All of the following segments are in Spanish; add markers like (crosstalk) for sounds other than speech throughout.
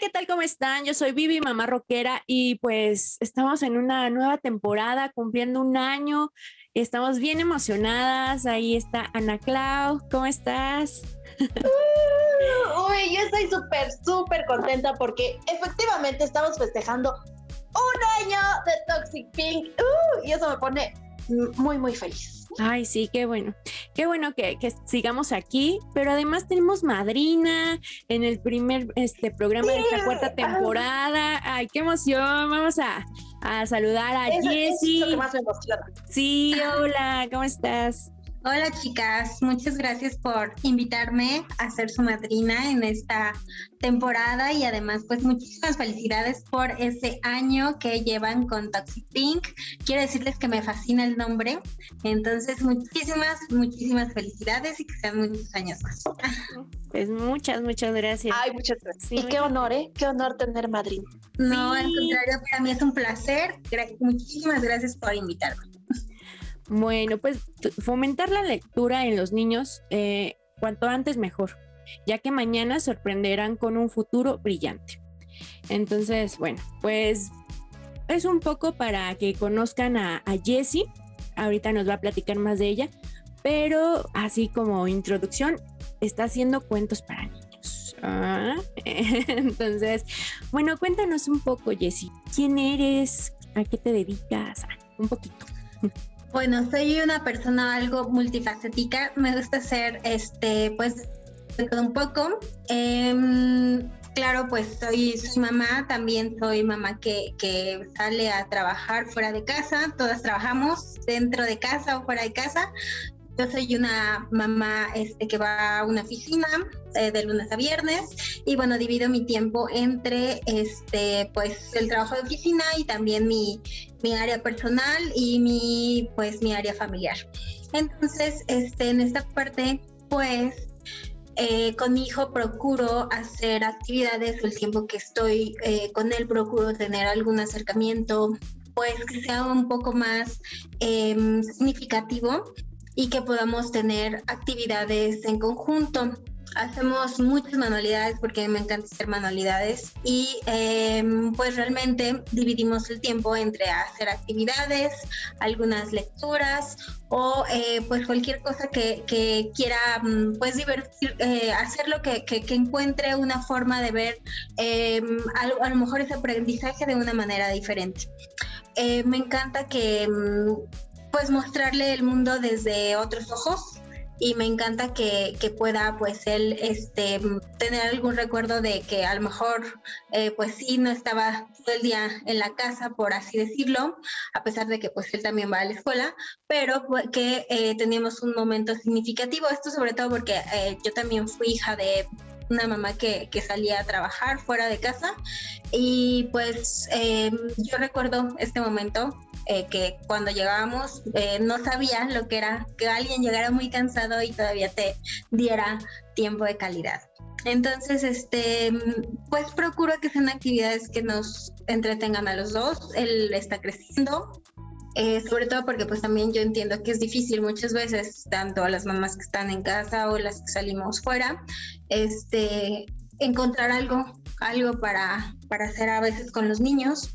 ¿qué tal? ¿Cómo están? Yo soy Vivi, mamá rockera, y pues estamos en una nueva temporada, cumpliendo un año. Estamos bien emocionadas. Ahí está Ana Clau. ¿Cómo estás? Uh, uy, yo estoy súper, súper contenta porque efectivamente estamos festejando un año de Toxic Pink. Uh, y eso me pone muy, muy feliz. Ay, sí, qué bueno. Qué bueno que, sigamos aquí, pero además tenemos madrina en el primer este, programa de esta cuarta temporada. Ay, qué emoción. Vamos a, saludar a Jessie. Sí, hola, ¿cómo estás? Hola chicas, muchas gracias por invitarme a ser su madrina en esta temporada y además pues muchísimas felicidades por ese año que llevan con Toxic Pink. Quiero decirles que me fascina el nombre, entonces muchísimas, muchísimas felicidades y que sean muchos años más. Pues muchas, muchas gracias. Ay, muchas gracias. y qué honor, ¿eh? Qué honor tener madrina. No, al contrario, para mí es un placer. Muchísimas gracias por invitarme. Bueno, pues fomentar la lectura en los niños eh, cuanto antes mejor, ya que mañana sorprenderán con un futuro brillante. Entonces, bueno, pues es un poco para que conozcan a, Jessie. Ahorita nos va a platicar más de ella, pero así como introducción, está haciendo cuentos para niños. Ah, (laughs) entonces, bueno, cuéntanos un poco, Jessie. ¿Quién eres? ¿A qué te dedicas? Ah, un poquito. Bueno, soy una persona algo multifacética. Me gusta ser, este, pues, un poco. Em, claro, pues soy, soy mamá, también soy mamá que, que sale a trabajar fuera de casa. Todas trabajamos dentro de casa o fuera de casa. Yo soy una mamá este, que va a una oficina eh, de lunes a viernes y bueno, divido mi tiempo entre este, pues, el trabajo de oficina y también mi, mi área personal y mi, pues, mi área familiar. Entonces, este, en esta parte, pues, eh, con mi hijo procuro hacer actividades el tiempo que estoy eh, con él, procuro tener algún acercamiento, pues que sea un poco más em, significativo y que podamos tener actividades en conjunto. Hacemos muchas manualidades porque me encanta hacer manualidades y em, pues realmente dividimos el tiempo entre hacer actividades, algunas lecturas o eh, pues cualquier cosa que, quiera mm, pues divertir, eh, hacerlo que, que, encuentre una forma de ver eh, a, a, lo mejor ese aprendizaje de una manera diferente. Eh, me encanta que mm, pues mostrarle el mundo desde otros ojos y me encanta que, que, pueda pues él este tener algún recuerdo de que a lo mejor eh, pues sí no estaba todo el día en la casa por así decirlo a pesar de que pues él también va a la escuela pero que eh, teníamos un momento significativo. Esto sobre todo porque eh, yo también fui hija de una mamá que, que, salía a trabajar fuera de casa y pues yo recuerdo este momento eh, que cuando llegábamos eh, no sabía lo que era que alguien llegara muy cansado y todavía te diera tiempo de calidad. Entonces, este, pues procuro que sean actividades que nos entretengan a los dos. Él está creciendo, eh, sobre todo porque pues también yo entiendo que es difícil muchas veces, tanto a las mamás que están en casa o las que salimos fuera, este, encontrar algo, algo para, para hacer a veces con los niños.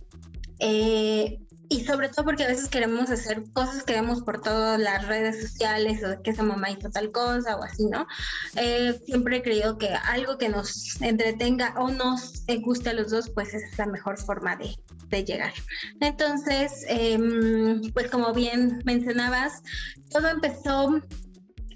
Eh, y sobre todo porque a veces queremos hacer cosas que vemos por todas las redes sociales o que esa mamá hizo tal cosa o así, ¿no? Eh, siempre he creído que algo que nos entretenga o nos guste a los dos, pues es la mejor forma de, de llegar. Entonces, em, pues como bien mencionabas, todo empezó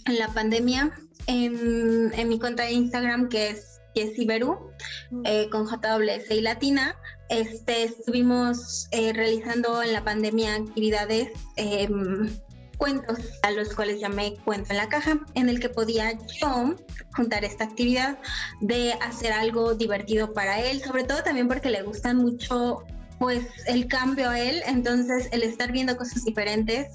en la pandemia en, en mi cuenta de Instagram que es Jessie Berú, mm. eh, con JWS y Latina. Este, estuvimos eh, realizando en la pandemia actividades, em, cuentos, a los cuales llamé Cuento en la Caja, en el que podía yo juntar esta actividad de hacer algo divertido para él, sobre todo también porque le gustan mucho pues el cambio a él, entonces el estar viendo cosas diferentes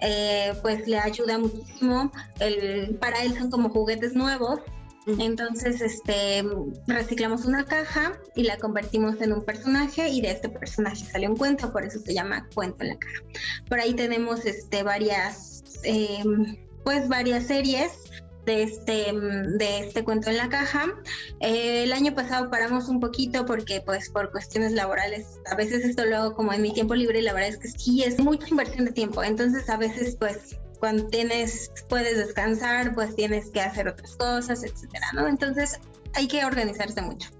eh, pues le ayuda muchísimo. El, para él son como juguetes nuevos entonces, este, reciclamos una caja y la convertimos en un personaje y de este personaje sale un cuento, por eso se llama Cuento en la caja. Por ahí tenemos, este, varias, em, pues, varias series de este, mm, de este cuento en la caja. Eh, el año pasado paramos un poquito porque pues por cuestiones laborales, a veces esto lo hago como en mi tiempo libre y la verdad es que sí es mucha inversión de tiempo, entonces a veces pues cuando tienes, puedes descansar, pues tienes que hacer otras cosas, etcétera, ¿no? Entonces hay que organizarse mucho.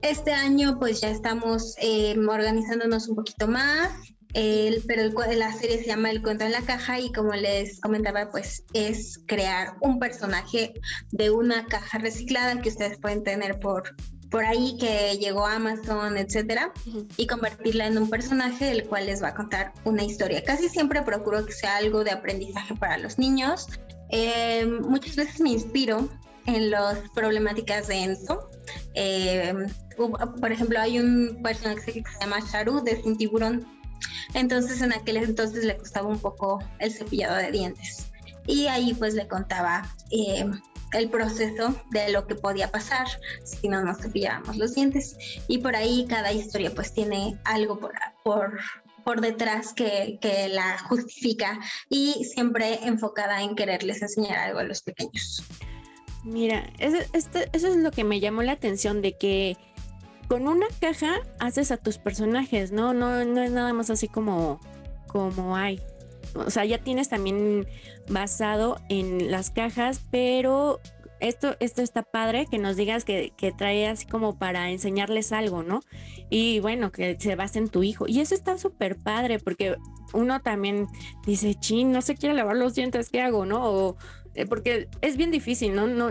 Este año pues ya estamos eh, organizándonos un poquito más, el, pero la serie se llama El cuento en la caja y como les comentaba, pues es crear un personaje de una caja reciclada que ustedes pueden tener por, por ahí que llegó a Amazon, etcétera, y convertirla en un personaje el cual les va a contar una historia. Casi siempre procuro que sea algo de aprendizaje para los niños. Eh, muchas veces me inspiro en las problemáticas de Enzo. Eh, por ejemplo, hay un personaje que se llama Sharu de Sin Tiburón entonces en aquel entonces le costaba un poco el cepillado de dientes. Y ahí pues le contaba eh, el proceso de lo que podía pasar si no nos cepillábamos los dientes. Y por ahí cada historia pues tiene algo por, por, por detrás que, que, la justifica y siempre enfocada en quererles enseñar algo a los pequeños. Mira, eso, eso es lo que me llamó la atención de que con una caja haces a tus personajes, ¿no? No, no es nada más así como, como hay. O sea, ya tienes también basado en las cajas, pero esto, esto está padre que nos digas que, que, trae así como para enseñarles algo, ¿no? Y bueno, que se base en tu hijo. Y eso está súper padre porque uno también dice, chin, no se quiere lavar los dientes, ¿qué hago, no? O, eh, porque es bien difícil, ¿no? no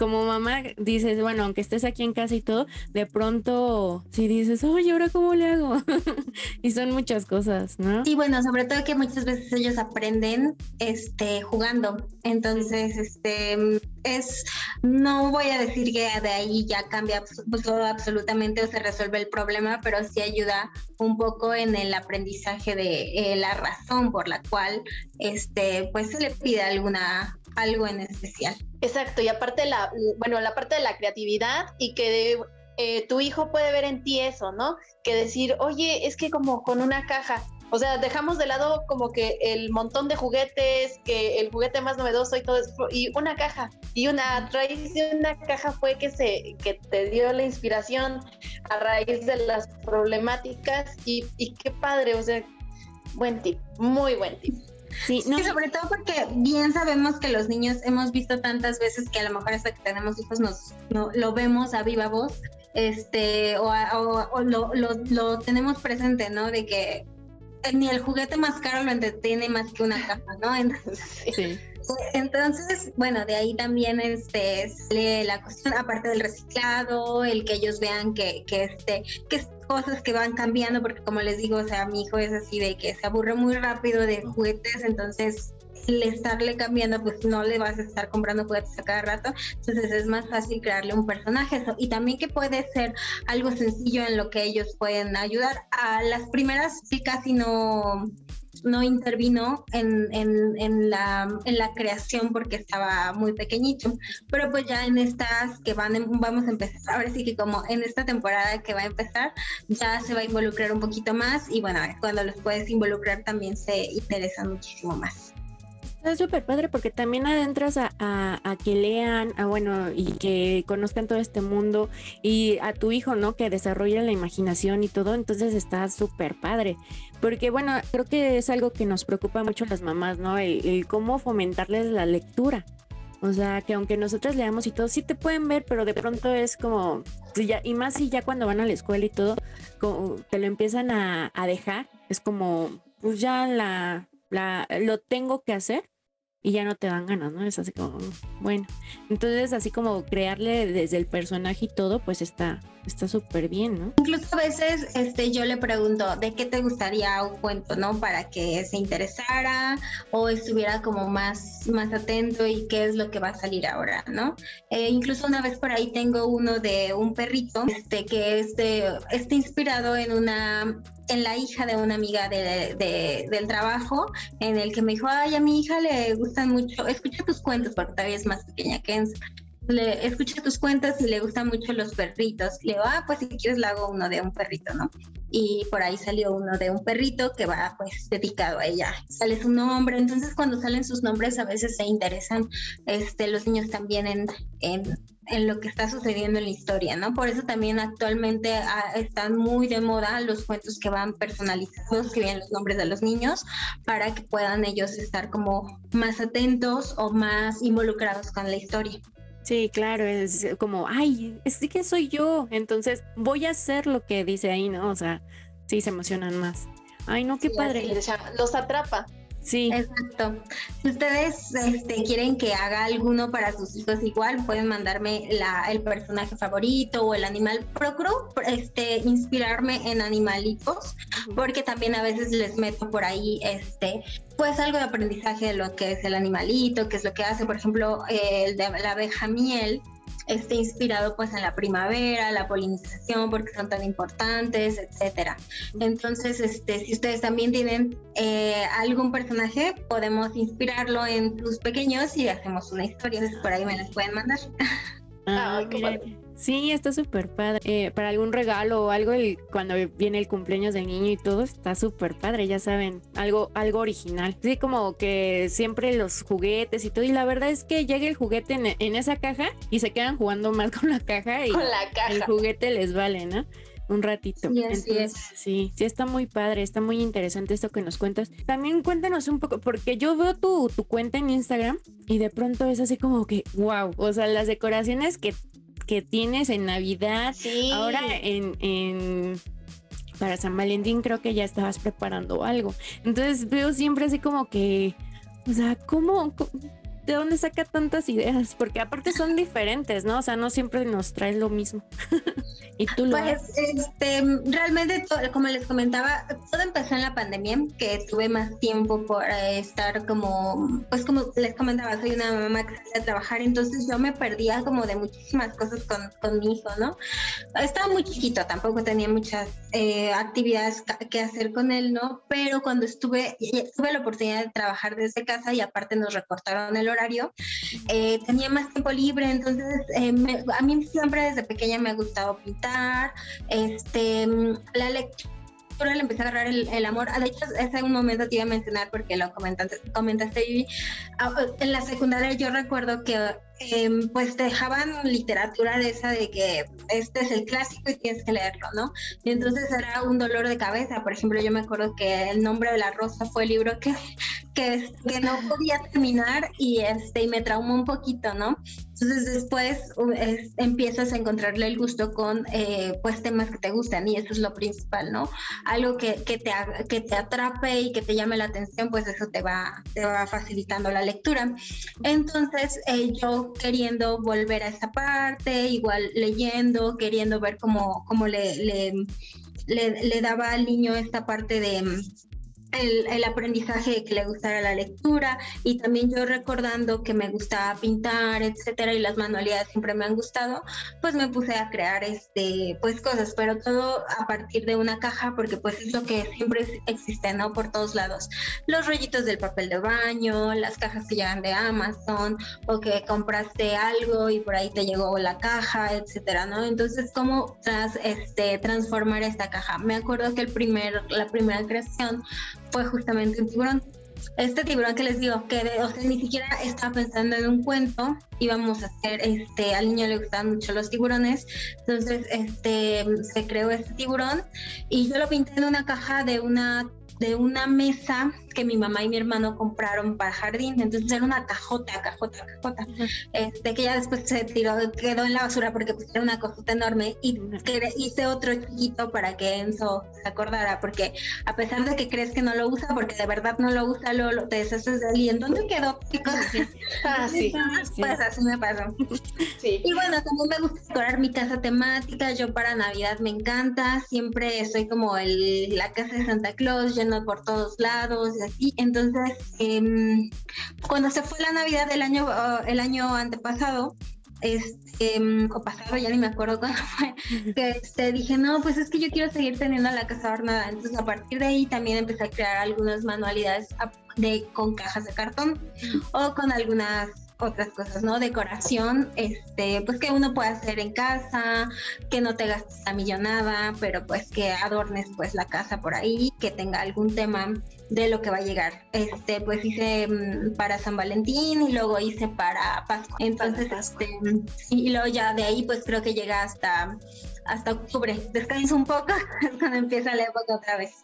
como mamá dices, bueno, aunque estés aquí en casa y todo, de pronto si dices, oye, ¿ahora cómo le hago? (laughs) y son muchas cosas, ¿no? Y bueno, sobre todo que muchas veces ellos aprenden este, jugando. Entonces, este, es, no voy a decir que de ahí ya cambia pues, todo absolutamente o se resuelve el problema, pero sí ayuda un poco en el aprendizaje de eh, la razón por la cual, este, pues se le pide alguna algo en especial. Exacto, y aparte la, bueno, la parte de la creatividad y que eh, tu hijo puede ver en ti eso, ¿no? Que decir, oye, es que como con una caja, o sea, dejamos de lado como que el montón de juguetes, que el juguete más novedoso y todo eso, y una caja, y una raíz de una caja fue que se, que te dio la inspiración a raíz de las problemáticas, y, y qué padre, o sea, buen tip, muy buen tip. Sí, no. sobre todo porque bien sabemos que los niños hemos visto tantas veces que a lo mejor hasta que tenemos hijos nos lo vemos a viva voz, este, o, lo, lo, tenemos presente, ¿no? De que ni el juguete más caro lo entretiene más que una caja, ¿no? (laughs) Entonces, sí. Entonces, bueno, de ahí también este, sale la cuestión, aparte del reciclado, el que ellos vean que, que, este, que cosas que van cambiando, porque como les digo, o sea, mi hijo es así de que se aburre muy rápido de juguetes, entonces el estarle cambiando, pues no le vas a estar comprando juguetes a cada rato, entonces es más fácil crearle un personaje y también que puede ser algo sencillo en lo que ellos pueden ayudar. A las primeras sí casi no no intervino en, en, la, en la creación porque estaba muy pequeñito. Pero pues ya en estas que van, vamos a empezar, ahora sí que como en esta temporada que va a empezar, ya se va a involucrar un poquito más y bueno, cuando los puedes involucrar también se interesan muchísimo más. Es súper padre porque también adentras a, que lean, a, bueno, y que conozcan todo este mundo y a tu hijo, ¿no? Que desarrolle la imaginación y todo, entonces está súper padre. Porque, bueno, creo que es algo que nos preocupa mucho a las mamás, ¿no? El, cómo fomentarles la lectura. O sea, que aunque nosotros leamos y todo, sí te pueden ver, pero de pronto es como, y más si ya cuando van a la escuela y todo, te lo empiezan a, a dejar, es como, pues ya la, la, lo tengo que hacer y ya no te dan ganas, ¿no? Es así como, bueno. Entonces, así como crearle desde el personaje y todo, pues está está súper bien, ¿no? Incluso a veces este, yo le pregunto, ¿de qué te gustaría un cuento, no? Para que se interesara o estuviera como más, más atento y qué es lo que va a salir ahora, ¿no? Eh, incluso una vez por ahí tengo uno de un perrito, este, que es está inspirado en una en la hija de una amiga de, del trabajo, en el que me dijo, ay, a mi hija le gustan mucho, escucha tus cuentos porque todavía es más pequeña que Enzo le escucha tus cuentas y le gustan mucho los perritos. Le digo, ah, pues si quieres le hago uno de un perrito, ¿no? Y por ahí salió uno de un perrito que va pues dedicado a ella. Sale su nombre, entonces cuando salen sus nombres a veces se interesan este, los niños también en, en en lo que está sucediendo en la historia, ¿no? Por eso también actualmente ah, están muy de moda los cuentos que van personalizados, que vienen los nombres de los niños, para que puedan ellos estar como más atentos o más involucrados con la historia. Sí, claro, es como, ay, es que soy yo, entonces voy a hacer lo que dice ahí, ¿no? O sea, sí, se emocionan más. Ay, no, qué padre. los atrapa. Sí. Exacto. Si ustedes este, quieren que haga alguno para sus hijos igual, pueden mandarme la, el personaje favorito o el animal. Procuro este, inspirarme en animalitos, porque también a veces les meto por ahí este, pues algo de aprendizaje de lo que es el animalito, qué es lo que hace, por ejemplo, el de la abeja miel esté inspirado pues en la primavera, la polinización, porque son tan importantes, etcétera. Entonces, este, si ustedes también tienen eh, algún personaje, podemos inspirarlo en tus pequeños y hacemos una historia. Entonces, por ahí me las pueden mandar. Ah, Sí, está súper padre. Eh, para algún regalo o algo, el, cuando viene el cumpleaños del niño y todo, está súper padre, ya saben, algo, algo original. Sí, como que siempre los juguetes y todo. Y la verdad es que llega el juguete en, esa caja y se quedan jugando más (laughs) con la caja y el juguete les vale, ¿no? un ratito. Sí, sí, sí, está muy padre, está muy interesante esto que nos cuentas. También cuéntanos un poco, porque yo veo tu, tu cuenta en Instagram y de pronto es así como que, wow, o sea, las decoraciones que que tienes en Navidad. Ahora en, para San Valentín creo que ya estabas preparando algo. Entonces veo siempre así como que, o sea, ¿cómo, de dónde saca tantas ideas? Porque aparte son diferentes, ¿no? O sea, no siempre nos trae lo mismo. (laughs) y tú lo Pues, este, realmente, como les comentaba, todo empezó en la pandemia, que tuve más tiempo por eh, estar como, pues como les comentaba, soy una mamá que salía a trabajar, entonces yo me perdía como de muchísimas cosas con, con mi hijo, ¿no? Estaba muy chiquito, tampoco tenía muchas eh, actividades que hacer con él, ¿no? Pero cuando estuve, tuve la oportunidad de trabajar desde casa y aparte nos recortaron el horario, eh, tenía más tiempo libre, entonces eh, a mí siempre desde pequeña me ha gustado pintar, este, la lectura le empecé a agarrar el, amor. Ah, de hecho, ese un momento te iba a mencionar porque lo comentaste, comentaste ah, en la secundaria yo recuerdo que Em, pues te dejaban literatura de esa de que este es el clásico y tienes que leerlo, ¿no? Y entonces era un dolor de cabeza. Por ejemplo, yo me acuerdo que El nombre de la rosa fue el libro que, que, que no podía terminar y, este, y me traumó un poquito, ¿no? Entonces después empiezas a encontrarle el gusto con eh, pues temas que te gustan y eso es lo principal, ¿no? Algo que, que, te, que te atrape y que te llame la atención, pues eso te va, te va facilitando la lectura. Entonces eh, yo queriendo volver a esa parte, igual leyendo, queriendo ver cómo, cómo le, le, le daba al niño esta parte de el, aprendizaje que le gustara la lectura y también yo recordando que me gustaba pintar, etcétera, y las manualidades siempre me han gustado, pues me puse a crear este, pues cosas, pero todo a partir de una caja porque pues es lo que siempre existe, ¿no? Por todos lados. Los rollitos del papel de baño, las cajas que llegan de Amazon o que compraste algo y por ahí te llegó la caja, etcétera, ¿no? Entonces, ¿cómo tras, este, transformar esta caja? Me acuerdo que el primer, la primera creación fue justamente un tiburón. Este tiburón que les digo, que o sea, ni siquiera estaba pensando en un cuento, íbamos a hacer, este, al niño le gustaban mucho los tiburones, entonces este, se creó este tiburón y yo lo pinté en una caja de una de una mesa que mi mamá y mi hermano compraron para jardín. Entonces era una cajota, cajota, cajota, este, que ya después se tiró, quedó en la basura porque pues, era una cajota enorme y hice otro chiquito para que Enzo se acordara, porque a pesar de que crees que no lo usa, porque de verdad no lo usa, lo, te deshaces de él y en dónde quedó. (laughs) ah, sí. Pues así me pasó. (laughs) Sí. Y bueno, también me gusta decorar mi casa temática. Yo para Navidad me encanta. Siempre estoy como el, la casa de Santa Claus, lleno por todos lados y así. Entonces, em, cuando se fue la Navidad del año, uh, el año antepasado, este, em, o pasado, ya ni me acuerdo cuándo (laughs) fue, que este, dije, no, pues es que yo quiero seguir teniendo la casa adornada. Entonces, a partir de ahí también empecé a crear algunas manualidades de, con cajas de cartón o con algunas otras cosas, ¿no? Decoración, este, pues que uno puede hacer en casa, que no te gastes la millonada, pero pues que adornes pues la casa por ahí, que tenga algún tema de lo que va a llegar. Este, pues hice mm, para San Valentín y luego hice para Pascua. Entonces, este, y luego ya de ahí pues creo que llega hasta hasta octubre. Descanso un poco (laughs) cuando empieza la época otra vez.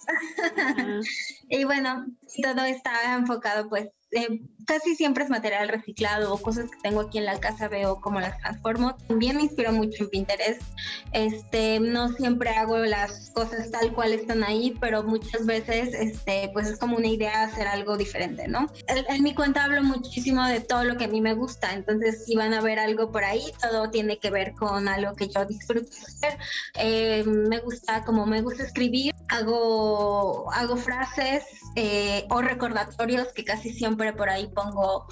(laughs) y bueno, todo está enfocado pues eh, casi siempre es material reciclado o cosas que tengo aquí en la casa, veo cómo las transformo. También me inspiro mucho en Pinterest. Este, no siempre hago las cosas tal cual están ahí, pero muchas veces este, pues es como una idea hacer algo diferente, ¿no? En, mi cuenta hablo muchísimo de todo lo que a mí me gusta, entonces si van a ver algo por ahí, todo tiene que ver con algo que yo disfruto hacer. Eh, me gusta, como me gusta escribir, hago, hago frases eh, o recordatorios que casi siempre por ahí pongo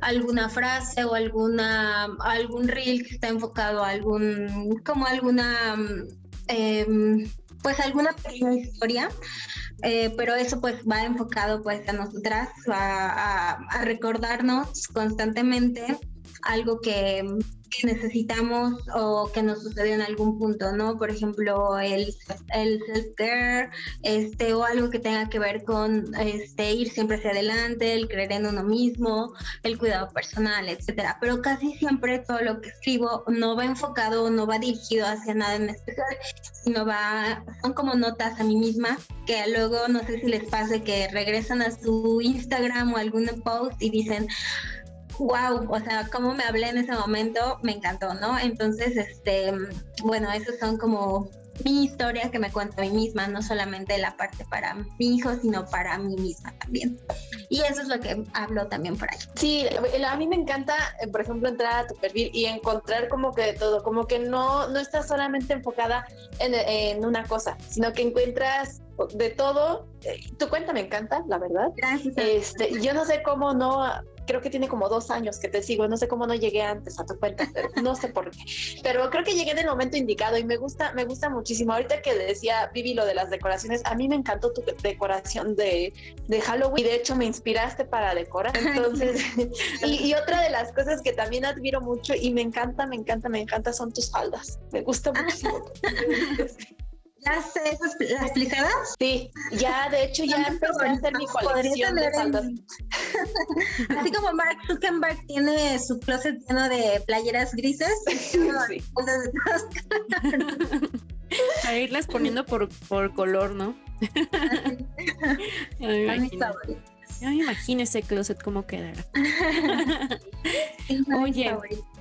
alguna frase o alguna algún reel que está enfocado a algún como alguna em, pues alguna pequeña historia eh, pero eso pues va enfocado pues a nosotras a recordarnos constantemente algo que que necesitamos o que nos sucedió en algún punto, ¿no? Por ejemplo, el, el self-care, este, o algo que tenga que ver con este, ir siempre hacia adelante, el creer en uno mismo, el cuidado personal, etcétera. Pero casi siempre todo lo que escribo no va enfocado, no va dirigido hacia nada en especial, sino va, son como notas a mí misma, que luego no sé si les pase que regresan a su Instagram o algún post y dicen, wow, o sea, cómo me hablé en ese momento, me encantó, ¿no? Entonces, este, bueno, esos son como mi historia que me cuento a mí misma, no solamente la parte para mi hijo, sino para mí misma también. Y eso es lo que hablo también por ahí. Sí, a mí me encanta, eh, por ejemplo, entrar a tu perfil y encontrar como que de todo, como que no, no estás solamente enfocada en, en una cosa, sino que encuentras de todo. Eh, tu cuenta me encanta, la verdad. Gracias. Este, yo no sé cómo no creo que tiene como dos años que te sigo, no sé cómo no llegué antes a tu cuenta, (laughs) no sé por qué, pero creo que llegué en el momento indicado y me gusta, me gusta muchísimo. Ahorita que decía Vivi lo de las decoraciones, a mí me encantó tu decoración de, de Halloween y de hecho me inspiraste para decorar. Entonces, (laughs) y, y, otra de las cosas que también admiro mucho y me encanta, me encanta, me encanta son tus faldas. Me gusta muchísimo. (laughs) ¿Las, esas, las plicadas? Sí, ya de hecho ya empecé a hacer mi colección de faldas. (laughs) Así como Mark Zuckerberg tiene su closet lleno de playeras grises, (laughs) sí. (laughs) a irlas poniendo por, por color, ¿no? ya, me imagino. ya me imagino ese closet cómo quedará. Oye,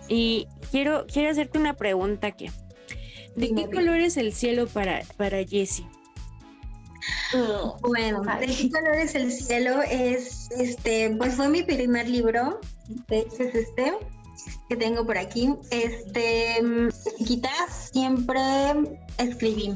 y quiero, quiero hacerte una pregunta que ¿De qué color es el cielo para, para Jessie? Bueno, ¿de qué color es el cielo? Es este, pues fue mi primer libro, de hecho es este que tengo por aquí. Este, quizás siempre escribí.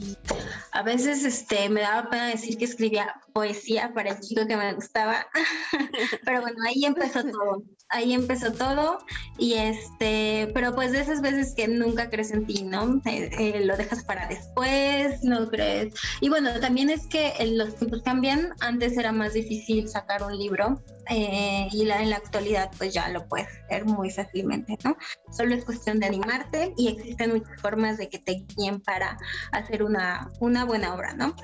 A veces este, me daba pena decir que escribía poesía para el chico que me gustaba, (laughs) pero bueno, ahí empezó todo ahí empezó todo y este, pero pues de esas veces que nunca crees en ti, ¿no? Eh, eh, lo dejas para después, no crees. Y bueno, también es que los tiempos cambian, antes era más difícil sacar un libro eh, y en la actualidad pues ya lo puedes hacer muy fácilmente, ¿no? Solo es cuestión de animarte y existen muchas formas de que te guíen para hacer una, una buena obra, ¿no?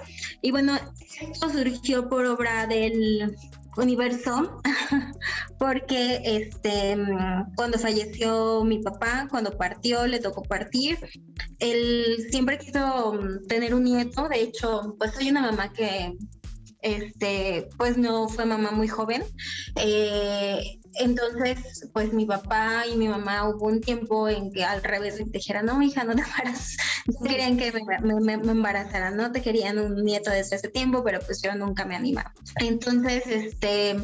Y bueno, esto surgió por obra del universo (laughs) porque este cuando falleció mi papá, cuando partió, le tocó partir, él siempre quiso tener un nieto, de hecho, pues soy una mamá que este, pues no fue mamá muy joven. Eh, entonces, pues mi papá y mi mamá hubo un tiempo en que al revés me dijeron, no, hija, no te embarazas. No querían que me, me, embarazara, no te querían un nieto desde ese tiempo, pero pues yo nunca me animaba. Entonces, este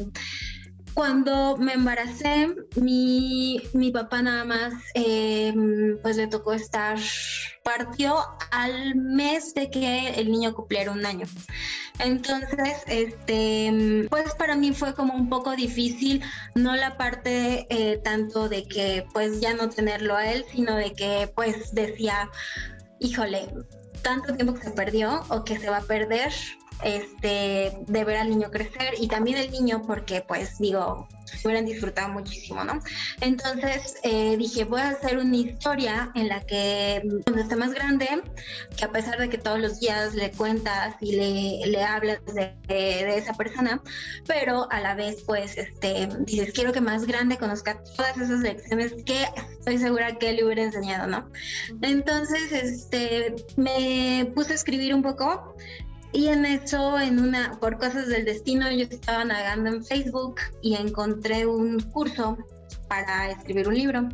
cuando me embaracé, mi, mi papá nada más, em, pues le tocó estar, partió al mes de que el niño cumpliera un año. Entonces, este, pues para mí fue como un poco difícil, no la parte eh, tanto de que pues ya no tenerlo a él, sino de que pues decía, híjole, tanto tiempo que se perdió o que se va a perder, este, de ver al niño crecer y también el niño porque pues digo, hubieran disfrutado muchísimo, ¿no? Entonces eh, dije, voy a hacer una historia en la que cuando esté más grande, que a pesar de que todos los días le cuentas y le, le hablas de, de, esa persona, pero a la vez pues este, dices, quiero que más grande conozca todas esas lecciones que estoy segura que le hubiera enseñado, ¿no? Entonces, este, me puse a escribir un poco y en eso, en una, por cosas del destino, yo estaba navegando en Facebook y encontré un curso para escribir un libro.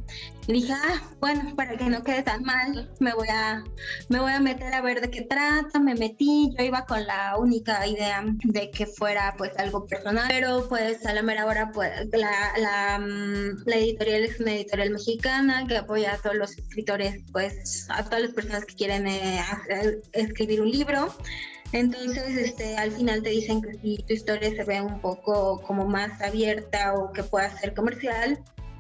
Y dije, ah, bueno, para que no quede tan mal, me voy a, me voy a meter a ver de qué trata. Me metí, yo iba con la única idea de que fuera pues algo personal, pero pues a la mera hora pues la, la, mm, la editorial es una editorial mexicana que apoya a todos los escritores, pues a todas las personas que quieren eh, escribir un libro. Entonces, este, al final te dicen que si tu historia se ve un poco como más abierta o que pueda ser comercial,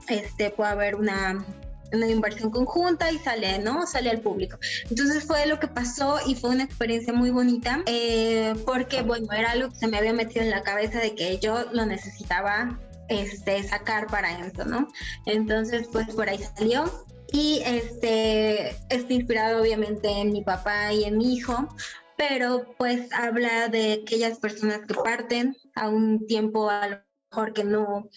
este, puede haber una, una inversión conjunta y sale, ¿no? Sale al público. Entonces fue lo que pasó y fue una experiencia muy bonita eh, porque, bueno, era algo que se me había metido en la cabeza de que yo lo necesitaba este, sacar para eso, ¿no? Entonces, pues por ahí salió. Y este, está inspirado obviamente en mi papá y en mi hijo, pero pues habla de aquellas personas que parten a un tiempo a lo mejor que no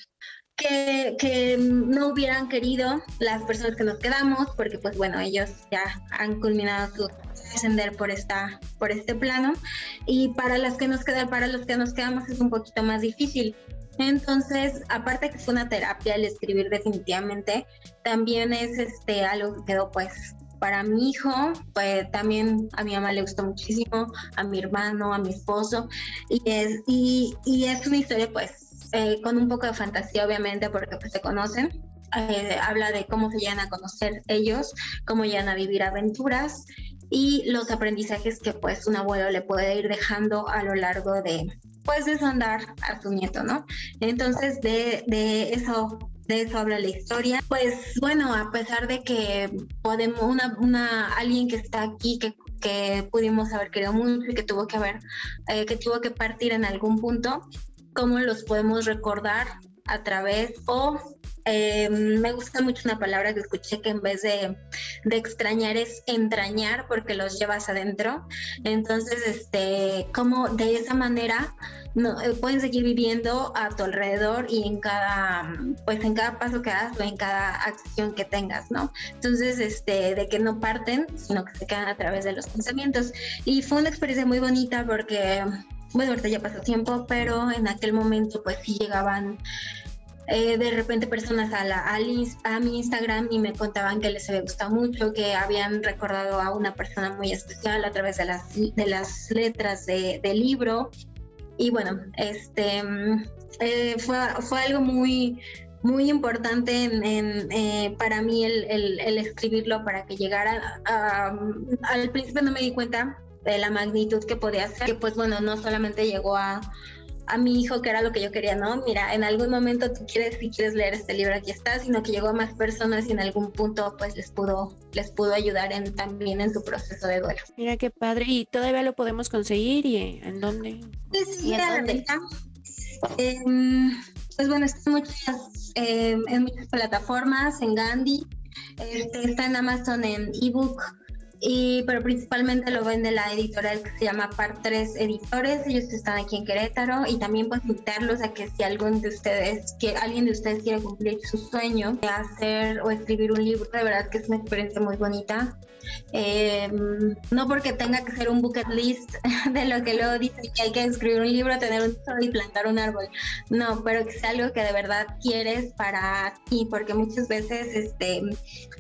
que, no hubieran querido las personas que nos quedamos, porque pues bueno, ellos ya han culminado su ascender por esta, por este plano, y para las que nos quedan, para los que nos quedamos es un poquito más difícil. Entonces, aparte que es una terapia el escribir definitivamente, también es este algo que quedó pues para mi hijo, pues también a mi mamá le gustó muchísimo, a mi hermano, a mi esposo, y es, y, y es una historia pues eh, con un poco de fantasía obviamente porque pues se conocen, eh, habla de cómo se llegan a conocer ellos, cómo llegan a vivir aventuras y los aprendizajes que pues un abuelo le puede ir dejando a lo largo de pues de andar a su nieto, ¿no? Entonces de, de eso de eso habla la historia. Pues bueno, a pesar de que podemos, una, una alguien que está aquí, que, que pudimos haber querido mucho y que tuvo que haber, eh, que tuvo que partir en algún punto, ¿cómo los podemos recordar a través o eh, me gusta mucho una palabra que escuché que en vez de, de, extrañar es entrañar porque los llevas adentro. Entonces, este, como de esa manera no, eh, pueden seguir viviendo a tu alrededor y en cada, pues en cada paso que hagas o en cada acción que tengas, ¿no? Entonces, este, de que no parten, sino que se quedan a través de los pensamientos. Y fue una experiencia muy bonita porque, bueno, ahorita ya pasó tiempo, pero en aquel momento pues sí llegaban eh, de repente personas a, la, a, mi Instagram y me contaban que les había gustado mucho, que habían recordado a una persona muy especial a través de las, de las letras de, del libro y bueno, este eh, fue, fue algo muy, muy importante en, eh, para mí el, el, escribirlo para que llegara. al principio no me di cuenta de la magnitud que podía ser, que pues bueno, no solamente llegó a, a mi hijo, que era lo que yo quería, ¿no? Mira, en algún momento tú quieres, si quieres leer este libro, aquí está, sino que llegó a más personas y en algún punto pues les pudo, les pudo ayudar en, también en su proceso de duelo. Mira qué padre, y todavía lo podemos conseguir y en dónde. Sí, en dónde? Em, pues bueno, está en muchas, em, en muchas plataformas, en Gandhi, este, está en Amazon en ebook y, pero principalmente lo vende la editorial que se llama Par 3 Editores, ellos están aquí en Querétaro y también pues invitarlos a que si algún de ustedes, que alguien de ustedes quiere cumplir su sueño de hacer o escribir un libro, de verdad que es una experiencia muy bonita. Eh, no porque tenga que ser un bucket list (laughs) de lo que luego dicen que hay que escribir un libro, tener un sol y plantar un árbol, no, pero que sea algo que de verdad quieres para ti, porque muchas veces este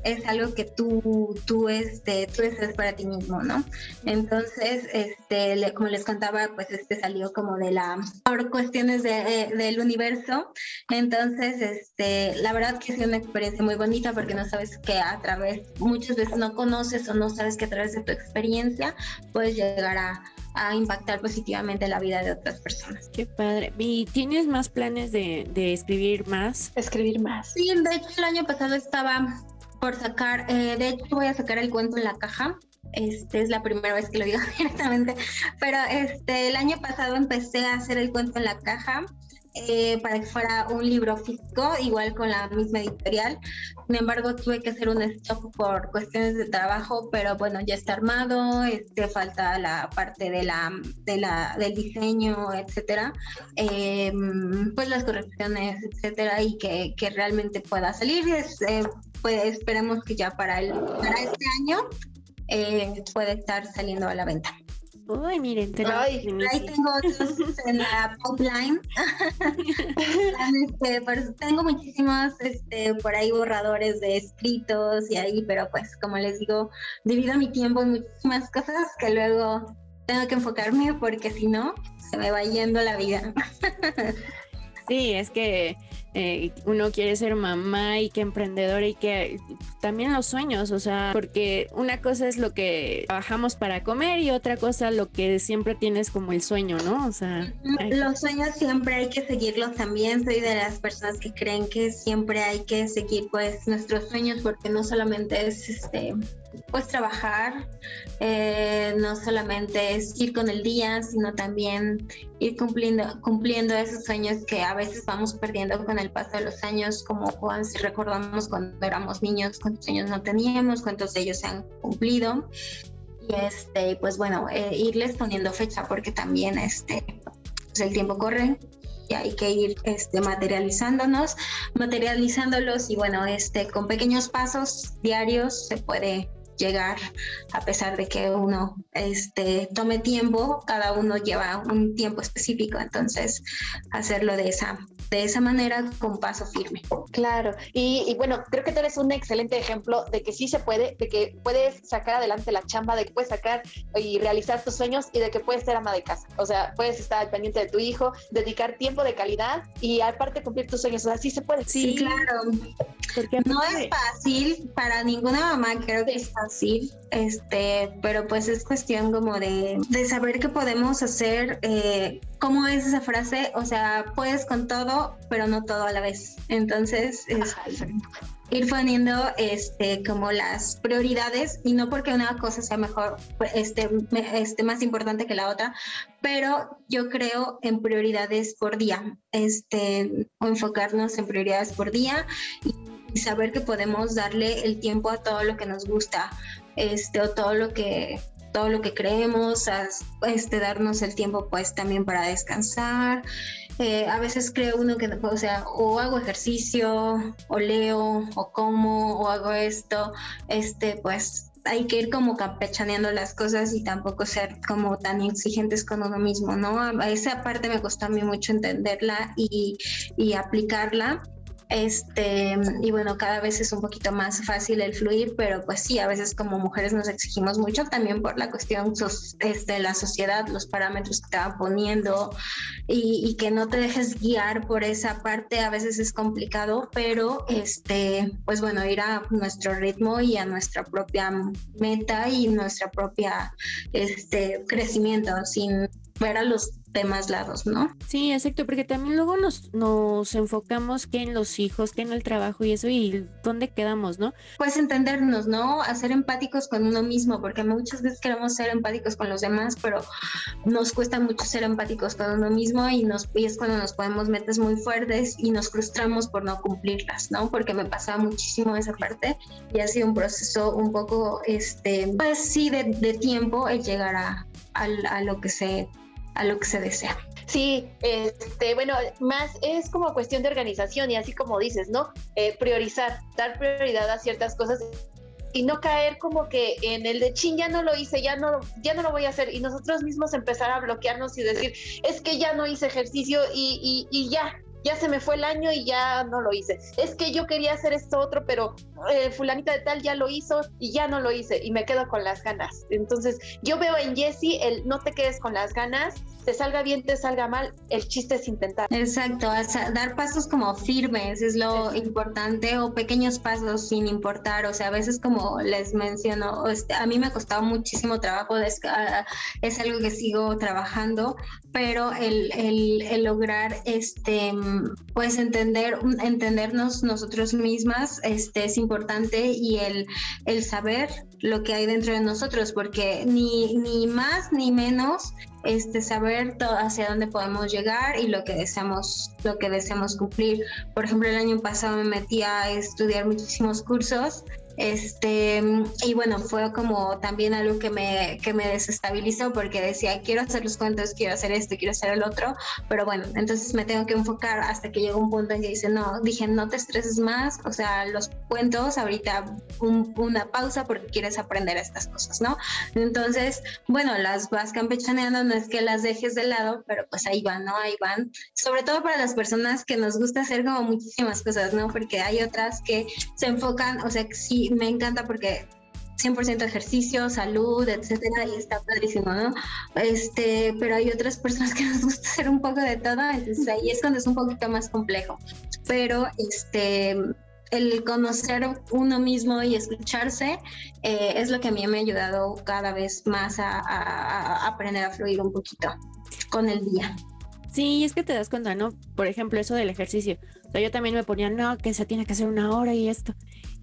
es algo que tú, tú, este, tú es para ti mismo, ¿no? Entonces, este, como les contaba, pues este salió como de la, por cuestiones de, eh, del universo. Entonces, este, la verdad que es una experiencia muy bonita porque no sabes que a través, muchas veces no conoces o no sabes que a través de tu experiencia puedes llegar a, a impactar positivamente la vida de otras personas. Qué padre. ¿Y tienes más planes de, de escribir más? Escribir más. Sí, de hecho el año pasado estaba por sacar, eh, de hecho voy a sacar el cuento en la caja. Este es la primera vez que lo digo (laughs) directamente, pero este el año pasado empecé a hacer el cuento en la caja eh, para que fuera un libro físico, igual con la misma editorial. Sin embargo, tuve que hacer un stop por cuestiones de trabajo, pero bueno, ya está armado, este, falta la parte de la, de la, del diseño, etcétera, em, pues las correcciones, etcétera, y que, que realmente pueda salir. Es, eh, pues esperemos que ya para, el, para este año eh, pueda estar saliendo a la venta. Uy, miren, ahí tengo otros en la pipeline. (laughs) este, tengo muchísimos este, por ahí borradores de escritos y ahí, pero pues como les digo, divido mi tiempo en muchísimas cosas que luego tengo que enfocarme porque si no, se me va yendo la vida. (laughs) sí, es que eh, uno quiere ser mamá y que emprendedora y que también los sueños, o sea, porque una cosa es lo que trabajamos para comer y otra cosa lo que siempre tienes como el sueño, ¿no? O sea, los sueños siempre hay que seguirlos también. Soy de las personas que creen que siempre hay que seguir pues nuestros sueños porque no solamente es este pues trabajar, eh, no solamente es ir con el día, sino también ir cumpliendo, cumpliendo esos sueños que a veces vamos perdiendo con el paso de los años, como si recordamos cuando éramos niños, cuántos años no teníamos, cuántos de ellos se han cumplido. Y este, pues bueno, eh, irles poniendo fecha porque también este, pues el tiempo corre y hay que ir este, materializándonos, materializándolos y bueno, este, con pequeños pasos diarios se puede llegar a pesar de que uno este, tome tiempo, cada uno lleva un tiempo específico, entonces hacerlo de esa, de esa manera con paso firme. Claro, y, bueno, creo que tú eres un excelente ejemplo de que sí se puede, de que puedes sacar adelante la chamba, de que puedes sacar y realizar tus sueños y de que puedes ser ama de casa, o sea, puedes estar al pendiente de tu hijo, dedicar tiempo de calidad y aparte cumplir tus sueños, o sea, sí se puede. Sí, claro. Porque no es fácil para ninguna mamá, creo que es fácil, este, pero pues es cuestión como de, de saber qué podemos hacer. Eh, ¿Cómo es esa frase? O sea, puedes con todo, pero no todo a la vez. Entonces, ir poniendo este como las prioridades y no porque una cosa sea mejor este, este más importante que la otra pero yo creo en prioridades por día este o enfocarnos en prioridades por día y y saber que podemos darle el tiempo a todo lo que nos gusta, este, o todo lo que todo lo que creemos, este, darnos el tiempo pues también para descansar. Eh, a veces creo uno que, o sea, o hago ejercicio, o leo, o como, o hago esto, este, pues hay que ir como campechaneando las cosas y tampoco ser como tan exigentes con uno mismo, ¿no? A esa parte me costó a mí mucho entenderla y, y aplicarla este, y bueno, cada vez es un poquito más fácil el fluir, pero pues sí, a veces como mujeres nos exigimos mucho también por la cuestión de este, la sociedad, los parámetros que te van poniendo y, que no te dejes guiar por esa parte, a veces es complicado, pero este, pues bueno, ir a nuestro ritmo y a nuestra propia meta y nuestra propia este, crecimiento sin ver a los demás lados, ¿no? Sí, exacto, porque también luego nos, nos enfocamos que en los hijos, que en el trabajo y eso, y dónde quedamos, ¿no? Pues entendernos, ¿no? A ser empáticos con uno mismo, porque muchas veces queremos ser empáticos con los demás, pero nos cuesta mucho ser empáticos con uno mismo y, nos, y es cuando nos ponemos metas muy fuertes y nos frustramos por no cumplirlas, ¿no? Porque me pasaba muchísimo esa parte y ha sido un proceso un poco, este, pues sí, de, de tiempo el llegar a, a, a lo que se a lo que se desea. Sí, este, bueno, más es como cuestión de organización y así como dices, ¿no? Eh, priorizar, dar prioridad a ciertas cosas y no caer como que en el de chin ya no lo hice, ya no, ya no lo voy a hacer y nosotros mismos empezar a bloquearnos y decir es que ya no hice ejercicio y, y, y ya, ya se me fue el año y ya no lo hice. Es que yo quería hacer esto otro, pero eh, fulanita de tal ya lo hizo y ya no lo hice y me quedo con las ganas. Entonces yo veo en Jessie el no te quedes con las ganas, te salga bien, te salga mal, el chiste es intentar. Exacto, dar pasos como firmes es lo importante o pequeños pasos sin importar, o sea, a veces como les menciono, este, a mí me ha costado muchísimo trabajo, es, es algo que sigo trabajando, pero el, el, el lograr este pues entender, entendernos nosotros mismas este, es importante y el, el saber lo que hay dentro de nosotros, porque ni, ni más ni menos este, saber hacia dónde podemos llegar y lo que deseamos, lo que deseamos cumplir. Por ejemplo, el año pasado me metí a estudiar muchísimos cursos este, y bueno, fue como también algo que me, que me desestabilizó porque decía, quiero hacer los cuentos, quiero hacer esto, quiero hacer el otro, pero bueno, entonces me tengo que enfocar hasta que llegó un punto en que dice, no, dije, no te estreses más, o sea, los cuentos, ahorita una pausa porque quieres aprender estas cosas, ¿no? Entonces, bueno, las vas campechaneando, no es que las dejes de lado, pero pues ahí van, ¿no? Ahí van, sobre todo para las personas que nos gusta hacer como muchísimas cosas, ¿no? Porque hay otras que se enfocan, o sea, que sí me encanta porque 100% ejercicio, salud, etcétera, y está padrísimo, ¿no? Este, pero hay otras personas que (laughs) nos gusta hacer un poco de todo, entonces ahí es cuando es un poquito más complejo. Pero este, el conocer uno mismo y escucharse eh, es lo que a mí me ha ayudado cada vez más a, a aprender a fluir un poquito con el día. Sí, es que te das cuenta, ¿no? Por ejemplo, eso del ejercicio. O sea, yo también me ponía, no, que se tiene que hacer una hora y esto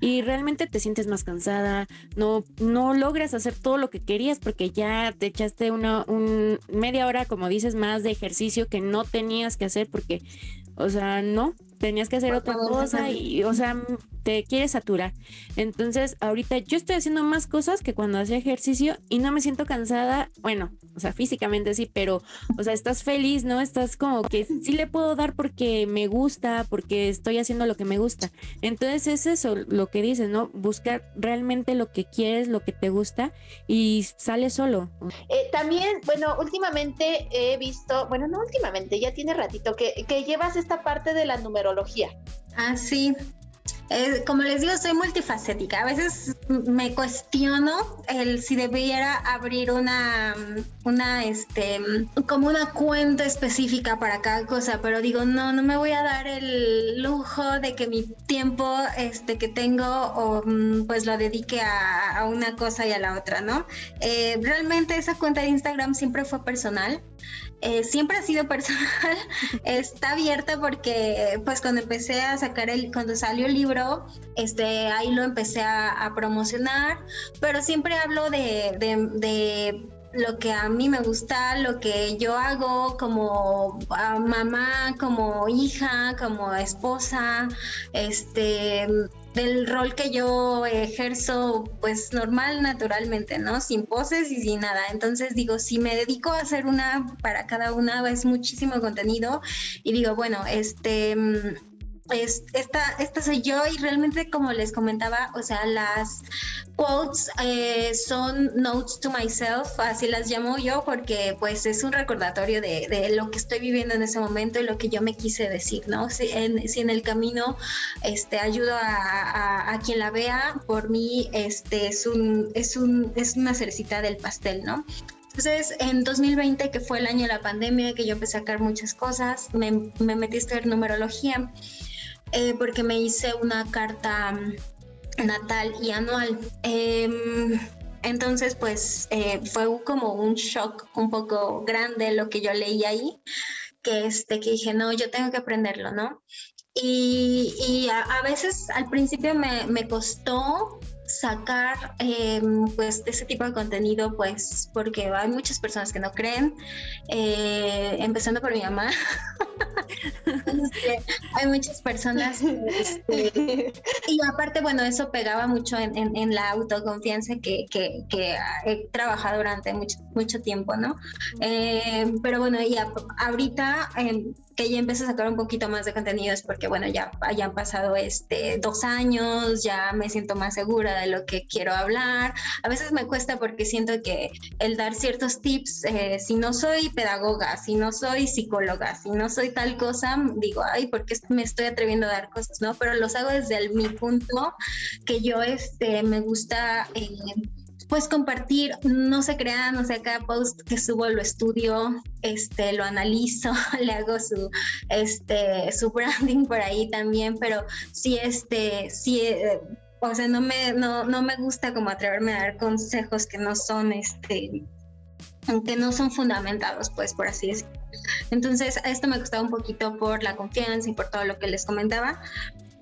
y realmente te sientes más cansada, no, no logras hacer todo lo que querías porque ya te echaste una un, media hora, como dices, más de ejercicio que no tenías que hacer porque, o sea, no, tenías que hacer otra cosa y, o sea, te quieres saturar. Entonces, ahorita yo estoy haciendo más cosas que cuando hacía ejercicio y no me siento cansada. Bueno, o sea, físicamente sí, pero, o sea, estás feliz, ¿no? Estás como que sí le puedo dar porque me gusta, porque estoy haciendo lo que me gusta. Entonces, es eso lo que dices, ¿no? Buscar realmente lo que quieres, lo que te gusta y sale solo. Eh, también, bueno, últimamente he visto, bueno, no últimamente, ya tiene ratito que, que llevas esta parte de la numerología Ah, sí. Como les digo, soy multifacética. A veces me cuestiono el si debiera abrir una, una, este, como una cuenta específica para cada cosa, pero digo, no, no me voy a dar el lujo de que mi tiempo, este, que tengo, mm, pues lo dedique a, una cosa y a la otra, ¿no? Eh, realmente esa cuenta de Instagram siempre fue personal. Eh, siempre ha sido personal, (laughs) está abierta porque pues cuando empecé a sacar el, cuando salió el libro, este, ahí lo empecé a, promocionar, pero siempre hablo de, de, lo que a mí me gusta, lo que yo hago como ah, mamá, como hija, como esposa, este del rol que yo ejerzo pues normal, naturalmente, ¿no? Sin poses y sin nada. Entonces digo, si me dedico a hacer una para cada una, es muchísimo contenido y digo, bueno, este mm, esta, esta soy yo y realmente como les comentaba, o sea, las quotes eh, son notes to myself, así las llamo yo porque pues es un recordatorio de, lo que estoy viviendo en ese momento y lo que yo me quise decir, ¿no? Si en, si en el camino este, ayudo a, a, quien la vea, por mí este, es, un, es, un, es una cerecita del pastel, ¿no? Entonces, en 2020, que fue el año de la pandemia, que yo empecé a sacar muchas cosas, me, me metí a estudiar numerología eh, porque me hice una carta natal y anual. Em, entonces, pues eh, fue como un shock un poco grande lo que yo leí ahí, que, este, que dije, no, yo tengo que aprenderlo, ¿no? Y, a, veces al principio me, me costó sacar em, pues ese tipo de contenido pues porque hay muchas personas que no creen eh, empezando por mi mamá. (laughs) Este, hay muchas personas este, y aparte bueno eso pegaba mucho en, la autoconfianza que, que, he trabajado durante mucho, mucho tiempo no eh, pero bueno y ahorita em, que ya empecé a sacar un poquito más de contenidos porque bueno, ya hayan pasado este dos años, ya me siento más segura de lo que quiero hablar. A veces me cuesta porque siento que el dar ciertos tips, eh, si no soy pedagoga, si no soy psicóloga, si no soy tal cosa, digo, ay, porque me estoy atreviendo a dar cosas, ¿no? Pero los hago desde el, mi punto que yo este, me gusta... Eh, pues compartir, no se crean, o sea, cada post que subo lo estudio, este, lo analizo, (laughs) le hago su, este, su branding por ahí también, pero sí, este, sí, eh, o sea, no me, no, no me gusta como atreverme a dar consejos que no son, este, que no son fundamentados, pues, por así decirlo. Entonces, esto me costaba un poquito por la confianza y por todo lo que les comentaba.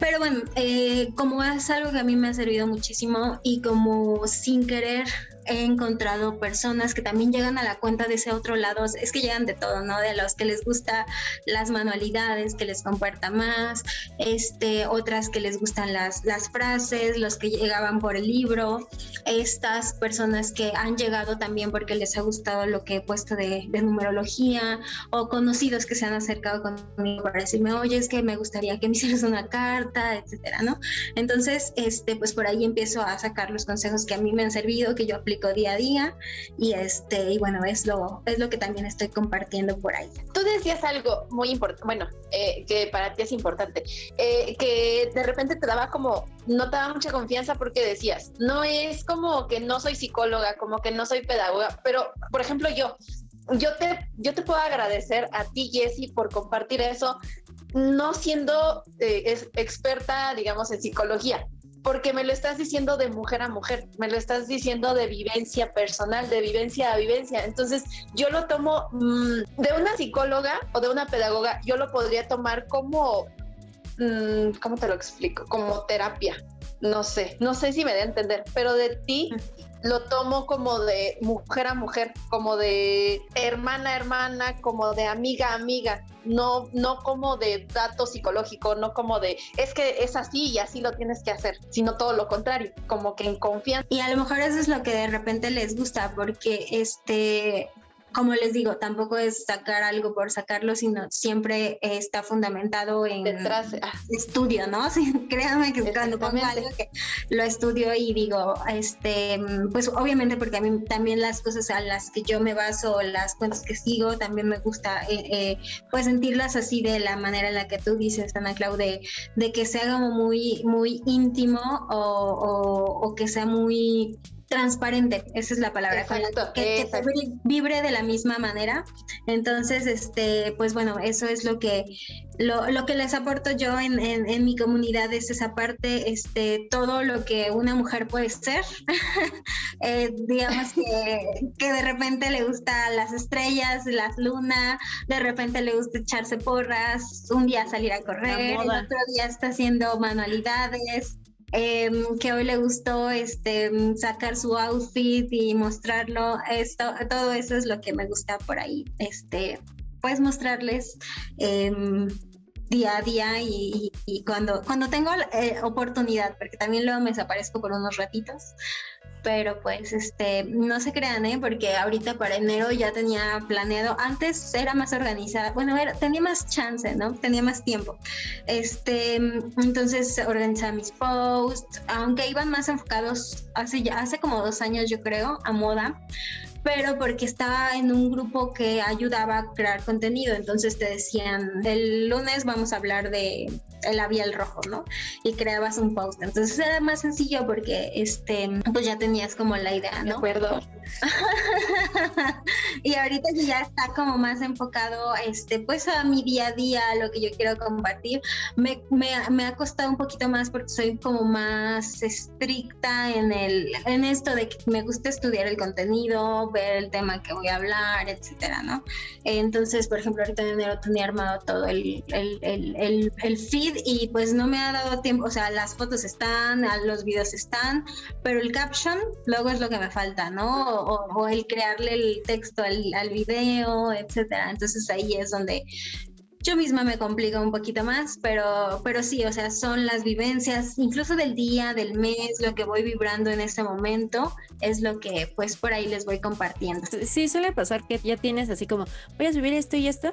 Pero bueno, eh, como es algo que a mí me ha servido muchísimo y como sin querer he encontrado personas que también llegan a la cuenta de ese otro lado, es que llegan de todo, ¿no? De los que les gusta las manualidades, que les comparta más, este, otras que les gustan las, las frases, los que llegaban por el libro, estas personas que han llegado también porque les ha gustado lo que he puesto de, de numerología, o conocidos que se han acercado conmigo para decirme, oye, es que me gustaría que me hicieras una carta, etcétera, ¿no? Entonces, este, pues por ahí empiezo a sacar los consejos que a mí me han servido, que yo aplico día a día y este y bueno es lo es lo que también estoy compartiendo por ahí. Tú decías algo muy importante bueno eh, que para ti es importante eh, que de repente te daba como no te daba mucha confianza porque decías no es como que no soy psicóloga como que no soy pedagoga pero por ejemplo yo yo te, yo te puedo agradecer a ti, Jessie, por compartir eso, no siendo eh, experta, digamos, en psicología, porque me lo estás diciendo de mujer a mujer, me lo estás diciendo de vivencia personal, de vivencia a vivencia. Entonces, yo lo tomo mm, de una psicóloga o de una pedagoga, yo lo podría tomar como, mm, ¿cómo te lo explico? Como terapia. No sé, no sé si me da a entender, pero de ti lo tomo como de mujer a mujer, como de hermana a hermana, como de amiga a amiga, no, no como de dato psicológico, no como de es que es así y así lo tienes que hacer, sino todo lo contrario, como que en confianza. Y a lo mejor eso es lo que de repente les gusta, porque este como les digo, tampoco es sacar algo por sacarlo, sino siempre está fundamentado en Detrás, ah. estudio, ¿no? (laughs) créanme que cuando pongo algo que lo estudio y digo, este, pues obviamente porque a mí también las cosas a las que yo me baso, las cuentas que sigo, también me gusta eh, eh, pues sentirlas así de la manera en la que tú dices, Ana Clau, de, que sea como muy, muy íntimo o que sea muy transparente, esa es la palabra, que, vibre de la misma manera. Entonces, este, pues bueno, eso es lo que lo, lo que les aporto yo en, en, mi comunidad es esa parte, este, todo lo que una mujer puede ser, (laughs) eh, digamos que, que, de repente le gusta las estrellas, las lunas, de repente le gusta echarse porras, un día salir a correr, el otro día está haciendo manualidades, Em, que hoy le gustó este, sacar su outfit y mostrarlo. Esto, todo eso es lo que me gusta por ahí. Este, pues mostrarles em, día a día y, cuando, cuando tengo eh, oportunidad, porque también luego me desaparezco por unos ratitos, pero pues este no se crean eh porque ahorita para enero ya tenía planeado antes era más organizada bueno era, tenía más chance no tenía más tiempo. Este entonces organizaba mis posts aunque iban más enfocados hace ya hace como dos años yo creo a moda pero porque estaba en un grupo que ayudaba a crear contenido. Entonces te decían, el lunes vamos a hablar de el labial rojo, ¿no? Y creabas un post. Entonces era más sencillo porque este, pues ya tenías como la idea, ¿no? De acuerdo. (laughs) y ahorita que ya está como más enfocado, este, pues a mi día a día, a lo que yo quiero compartir, me, me, me, ha costado un poquito más porque soy como más estricta en el, en esto de que me gusta estudiar el contenido, ver el tema que voy a hablar, etcétera, ¿no? Entonces, por ejemplo, ahorita en enero tenía armado todo el, el, feed y pues no me ha dado tiempo, o sea, las fotos están, los videos están, pero el caption luego es lo que me falta, ¿no? O, el crearle el texto al, al video, etcétera. Entonces ahí es donde yo misma me complica un poquito más, pero, pero sí, o sea, son las vivencias, incluso del día, del mes, lo que voy vibrando en este momento, es lo que pues por ahí les voy compartiendo. Sí, suele pasar que ya tienes así como, voy a subir esto y esto,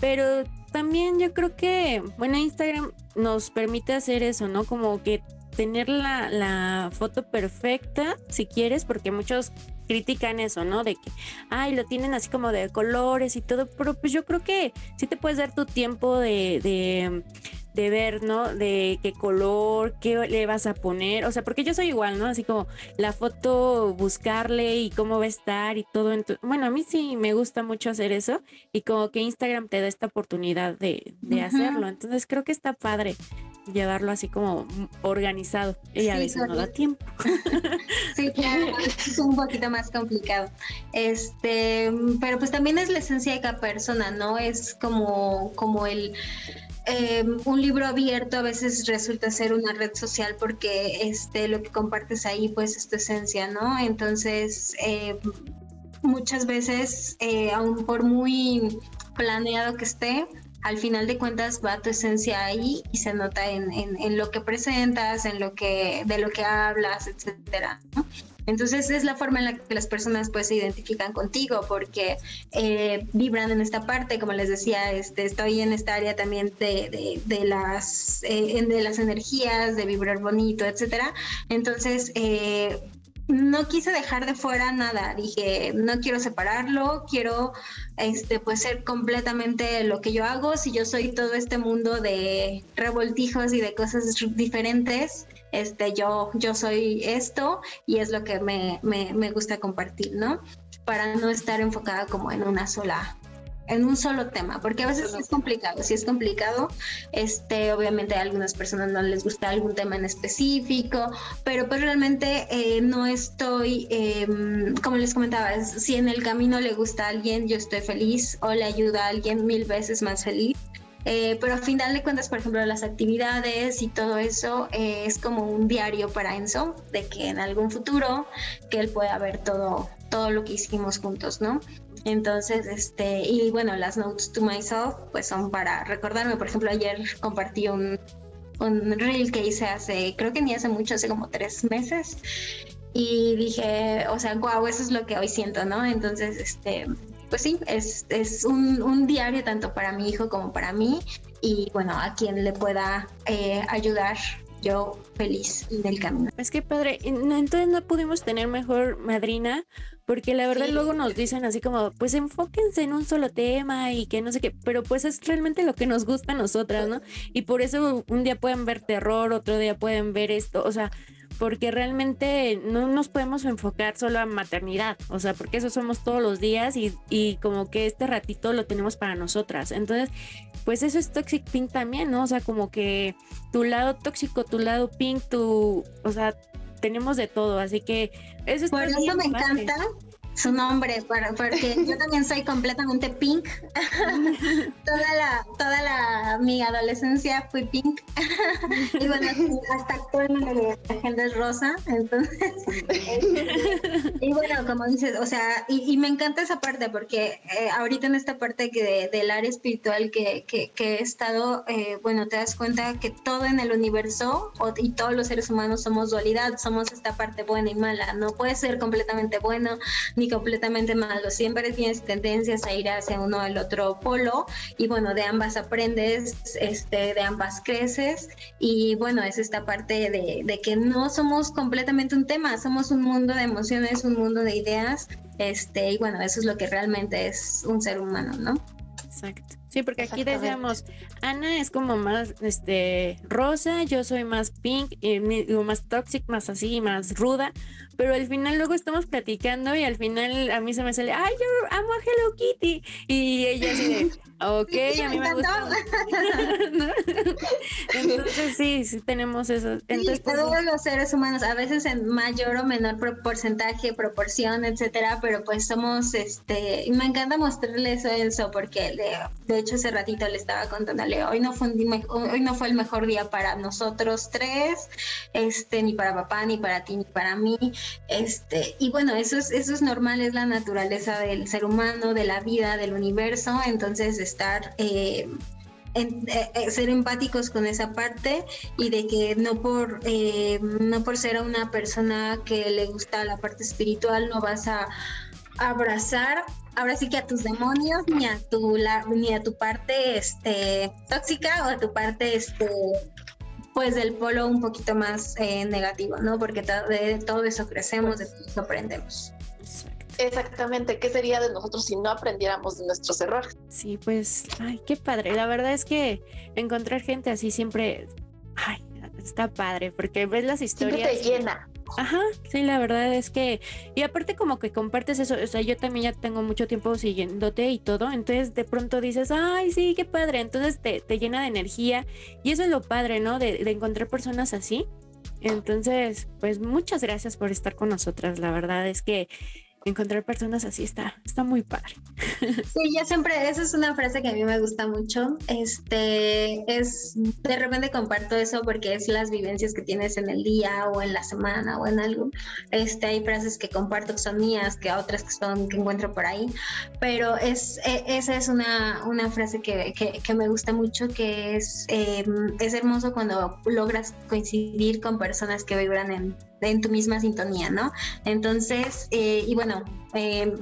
pero también yo creo que, bueno, Instagram nos permite hacer eso, ¿no? Como que tener la, la foto perfecta, si quieres, porque muchos critican eso, ¿no? De que, ay, lo tienen así como de colores y todo, pero pues yo creo que sí te puedes dar tu tiempo de, de, de ver, ¿no? De qué color, qué le vas a poner, o sea, porque yo soy igual, ¿no? Así como la foto, buscarle y cómo va a estar y todo. Bueno, a mí sí me gusta mucho hacer eso y como que Instagram te da esta oportunidad de, de hacerlo, entonces creo que está padre. Llevarlo así como organizado y a veces no da tiempo. (laughs) sí, claro, (laughs) es un poquito más complicado. Este, pero pues también es la esencia de cada persona, ¿no? Es como, como el eh, un libro abierto a veces resulta ser una red social porque este, lo que compartes ahí pues es tu esencia, ¿no? Entonces, eh, muchas veces, eh, aun por muy planeado que esté, al final de cuentas va tu esencia ahí y se nota en, en, lo que presentas, en lo que, de lo que hablas, etcétera. Entonces es la forma en la que las personas pues se identifican contigo porque eh, vibran en esta parte, como les decía, este, estoy en esta área también de, de, las, eh, de las energías, de vibrar bonito, etcétera. Entonces, eh, no quise dejar de fuera nada, dije, no quiero separarlo, quiero este pues ser completamente lo que yo hago, si yo soy todo este mundo de revoltijos y de cosas diferentes, este, yo, yo soy esto y es lo que me, me, gusta compartir, ¿no? Para no estar enfocada como en una sola en un solo tema, porque a veces es complicado, si es complicado, este, obviamente a algunas personas no les gusta algún tema en específico, pero pues realmente eh, no estoy, em, como les comentaba, si en el camino le gusta a alguien, yo estoy feliz o le ayuda a alguien mil veces más feliz. Eh, pero a final de cuentas, por ejemplo, las actividades y todo eso eh, es como un diario para Enzo, de que en algún futuro que él pueda ver todo, todo lo que hicimos juntos, ¿no? Entonces, este, y bueno, las notes to myself, pues son para recordarme. Por ejemplo, ayer compartí un, un reel que hice hace, creo que ni hace mucho, hace como tres meses. Y dije, o sea, wow, eso es lo que hoy siento, ¿no? Entonces, este, pues sí, es, es un, un, diario tanto para mi hijo como para mí y bueno, a quien le pueda eh, ayudar yo feliz del camino. Es que padre, entonces no pudimos tener mejor madrina porque la verdad luego nos dicen así como, pues enfóquense en un solo tema y que no sé qué, pero pues es realmente lo que nos gusta a nosotras, ¿no? Y por eso un día pueden ver terror, otro día pueden ver esto, o sea, porque realmente no nos podemos enfocar solo a maternidad, o sea, porque eso somos todos los días y, y como que este ratito lo tenemos para nosotras. Entonces, pues eso es Toxic Pink también, ¿no? O sea, como que tu lado tóxico, tu lado pink, tu, o sea, tenemos de todo, así que eso es Por eso me encanta su nombre, porque (laughs) yo también soy completamente pink. (laughs) toda la, toda la, mi adolescencia fui pink. (laughs) y bueno, hasta actualmente la agenda es rosa, entonces. y bueno, como dices, o sea, y, me encanta esa parte, porque eh, ahorita en esta parte que del área espiritual que, que, he estado, eh, bueno, te das cuenta que todo en el universo y todos los seres humanos somos dualidad, somos esta parte buena y mala. No puede ser completamente bueno ni completamente malo, siempre tienes tendencias a ir hacia uno al otro polo y bueno, de ambas aprendes, este, de ambas creces y bueno, es esta parte de, de que no somos completamente un tema, somos un mundo de emociones, un mundo de ideas, este, y bueno, eso es lo que realmente es un ser humano, ¿no? Exacto. Sí, porque aquí decíamos, Ana es como más este rosa, yo soy más pink, y más toxic, más así, más ruda, pero al final luego estamos platicando y al final a mí se me sale, ay, yo amo a Hello Kitty. Y ella así de, ok, a mí me gusta. (laughs) Entonces sí, sí tenemos eso. Entonces, pues, todos los seres humanos, a veces en mayor o menor porcentaje, proporción, etcétera, pero pues somos, este, me encanta mostrarle eso, eso porque de, hecho hace ratito le estaba contándole, hoy no fue hoy no fue el mejor día para nosotros tres, este, ni para papá, ni para ti, ni para mí este, y bueno, eso es, eso es normal, es la naturaleza del ser humano, de la vida, del universo, entonces estar... Eh, eh, eh, ser empáticos con esa parte y de que no por no por ser una persona que le gusta la parte espiritual no vas a abrazar ahora sí que a tus demonios ni a tu ni a tu parte este tóxica o a tu parte este pues del polo un poquito más eh, negativo, ¿no? Porque de todo eso crecemos, de todo eso aprendemos. Exactamente, ¿qué sería de nosotros si no aprendiéramos de nuestros errores? Sí, pues, ay, qué padre. La verdad es que encontrar gente así siempre, ay, está padre, porque ves las historias. Siempre te llena. Ajá, sí, la verdad es que, y aparte como que compartes eso, o sea, yo también ya tengo mucho tiempo siguiéndote y todo, entonces de pronto dices, ay, sí, qué padre, entonces te, te llena de energía y eso es lo padre, ¿no? De, de encontrar personas así. Entonces, pues muchas gracias por estar con nosotras, la verdad es que encontrar personas así está, está muy padre. (laughs) Sí, ya siempre, esa es una frase que a mí me gusta mucho. Este, es, de repente comparto eso porque es las vivencias que tienes en el día o en la semana o en algo. Este, hay frases que comparto que son mías, que otras que son, que encuentro por ahí, pero es, e, esa es una, una frase que, que, me gusta mucho, que es, eh, es hermoso cuando logras coincidir con personas que vibran en, en tu misma sintonía, ¿no? Entonces, eh, y bueno, eh,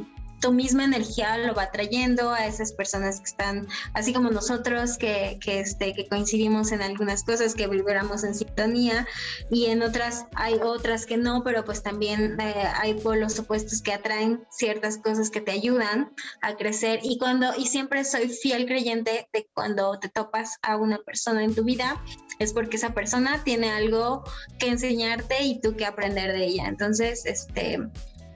tu misma energía lo va trayendo a esas personas que están, así como nosotros, que, que, este, que coincidimos en algunas cosas, que vibramos en sintonía, y en otras hay otras que no, pero pues también eh, hay polos opuestos que atraen ciertas cosas que te ayudan a crecer. Y cuando, y siempre soy fiel creyente de cuando te topas a una persona en tu vida, es porque esa persona tiene algo que enseñarte y tú que aprender de ella. Entonces, este,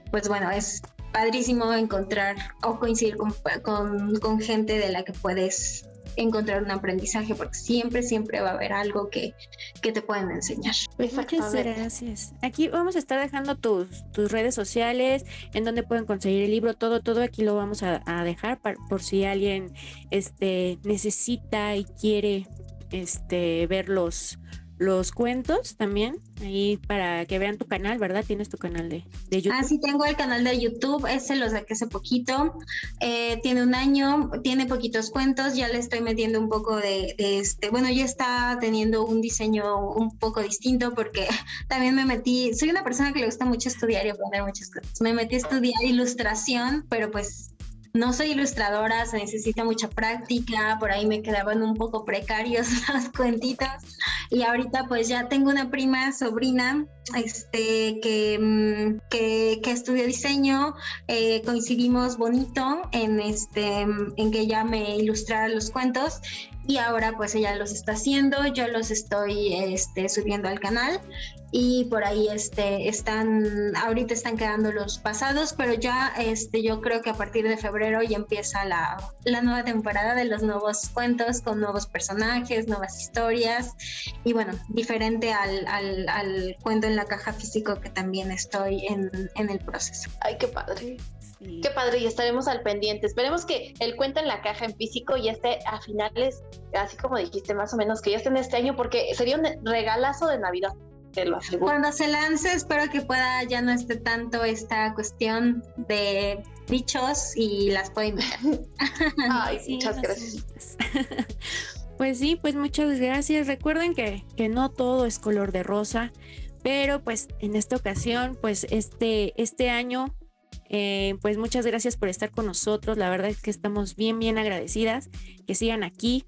pues bueno, es padrísimo encontrar o coincidir con, con, con, gente de la que puedes encontrar un aprendizaje, porque siempre, siempre va a haber algo que, que te pueden enseñar. Muchas gracias. Aquí vamos a estar dejando tus, tus redes sociales, en donde pueden conseguir el libro, todo, todo aquí lo vamos a, a dejar por si alguien este, necesita y quiere este, ver los, los cuentos también, ahí para que vean tu canal, ¿verdad? Tienes tu canal de, de YouTube. Ah, sí, tengo el canal de YouTube, ese lo saqué hace poquito, eh, tiene un año, tiene poquitos cuentos, ya le estoy metiendo un poco de, de, este, bueno, ya está teniendo un diseño un poco distinto porque (laughs) también me metí, soy una persona que le gusta mucho estudiar y aprender muchas cosas, me metí a estudiar ilustración, pero pues no soy ilustradora, se necesita mucha práctica, por ahí me quedaban un poco precarios (laughs) los cuentitos y ahorita pues ya tengo una prima, sobrina, este, que, mm, que, que estudió diseño, eh, coincidimos bonito en, este, en que ella me ilustrara los cuentos y ahora pues ella los está haciendo, yo los estoy este, subiendo al canal y por ahí este, están, ahorita están quedando los pasados, pero ya este, yo creo que a partir de febrero ya empieza la, la nueva temporada de los nuevos cuentos con nuevos personajes, nuevas historias y bueno, diferente al, al, al cuento en la caja físico que también estoy en, en el proceso. Ay, qué padre. Qué padre, y estaremos al pendiente. Esperemos que el cuento en la caja en físico ya esté a finales, así como dijiste, más o menos, que ya esté en este año, porque sería un regalazo de Navidad. Te lo aseguro. Cuando se lance, espero que pueda ya no esté tanto esta cuestión de bichos y las puedo invitar. (laughs) Ay, sí, muchas gracias. (laughs) Pues sí, pues muchas gracias. Recuerden que, que no todo es color de rosa, pero pues en esta ocasión, pues este, este año eh, pues muchas gracias por estar con nosotros. La verdad es que estamos bien, bien agradecidas. Que sigan aquí.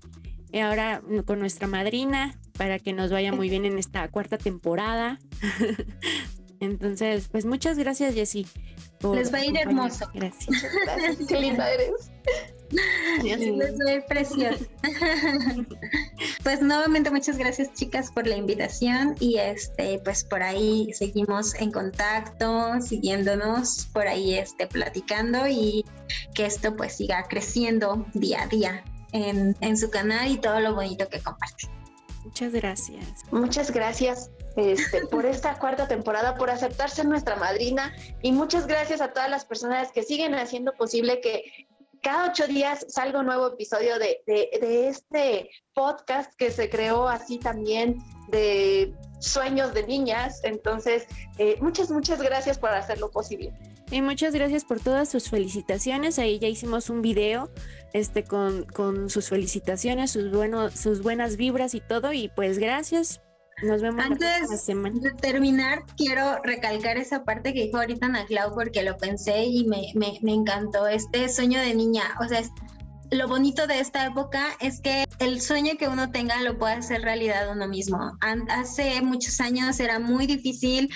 Y ahora con nuestra madrina para que nos vaya muy bien en esta cuarta temporada. (laughs) Entonces, pues muchas gracias, Jessy. Les va a ir hermoso. Gracias. gracias. (laughs) Qué linda eres. Les precioso. (laughs) pues nuevamente muchas gracias chicas por la invitación y este pues por ahí seguimos en contacto, siguiéndonos, por ahí este platicando y que esto pues siga creciendo día a día en, en su canal y todo lo bonito que comparte. Muchas gracias. Muchas gracias este, por esta (laughs) cuarta temporada, por aceptarse nuestra madrina y muchas gracias a todas las personas que siguen haciendo posible que cada ocho días salga un nuevo episodio de, de, de, este podcast que se creó así también de sueños de niñas. Entonces, eh, muchas, muchas gracias por hacerlo posible. Y muchas gracias por todas sus felicitaciones. Ahí ya hicimos un video este, con, con sus felicitaciones, sus, bueno, sus buenas vibras y todo. Y pues gracias nos vemos Antes de terminar, quiero recalcar esa parte que dijo ahorita Ana Clau porque lo pensé y me, me, me encantó. Este sueño de niña, o sea, lo bonito de esta época es que el sueño que uno tenga lo puede hacer realidad uno mismo. hace muchos años era muy difícil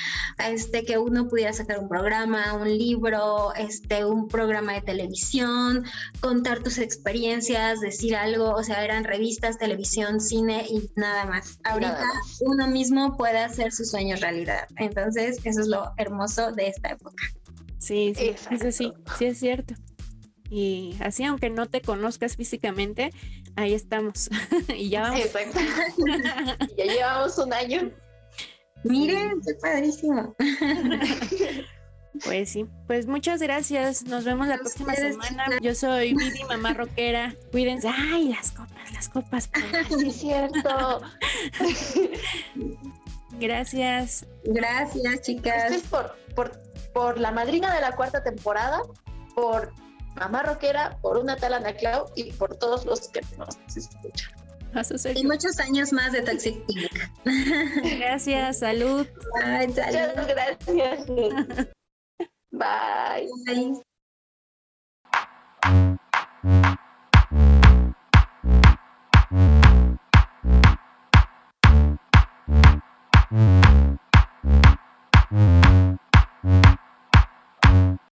este, que uno pudiera sacar un programa, un libro, este, un programa de televisión, contar tus experiencias, decir algo, o sea, eran revistas, televisión, cine y nada más. Ahorita uno mismo puede hacer sus sueños realidad. Entonces, eso es lo hermoso de esta época. Sí, sí, eso sí, sí es cierto. Y así, aunque no te conozcas físicamente, ahí estamos. (laughs) y ya vamos. Exacto. (laughs) ya llevamos un año. Miren, qué padrísimo. Pues sí, pues muchas gracias. Nos vemos la próxima semana. Yo soy Vivi, mamá rockera. Cuídense. Ay, las copas, las copas. (laughs) Sí, cierto. Gracias. Gracias, chicas. Esto es por, por, por la madrina de la cuarta temporada, por Mamá Roquera, por una tal Ana Clau y por todos los que nos escuchan. Y muchos años más de Toxic Pink. Gracias, salud. Bye, salud. Muchas gracias. (laughs) Bye. Bye.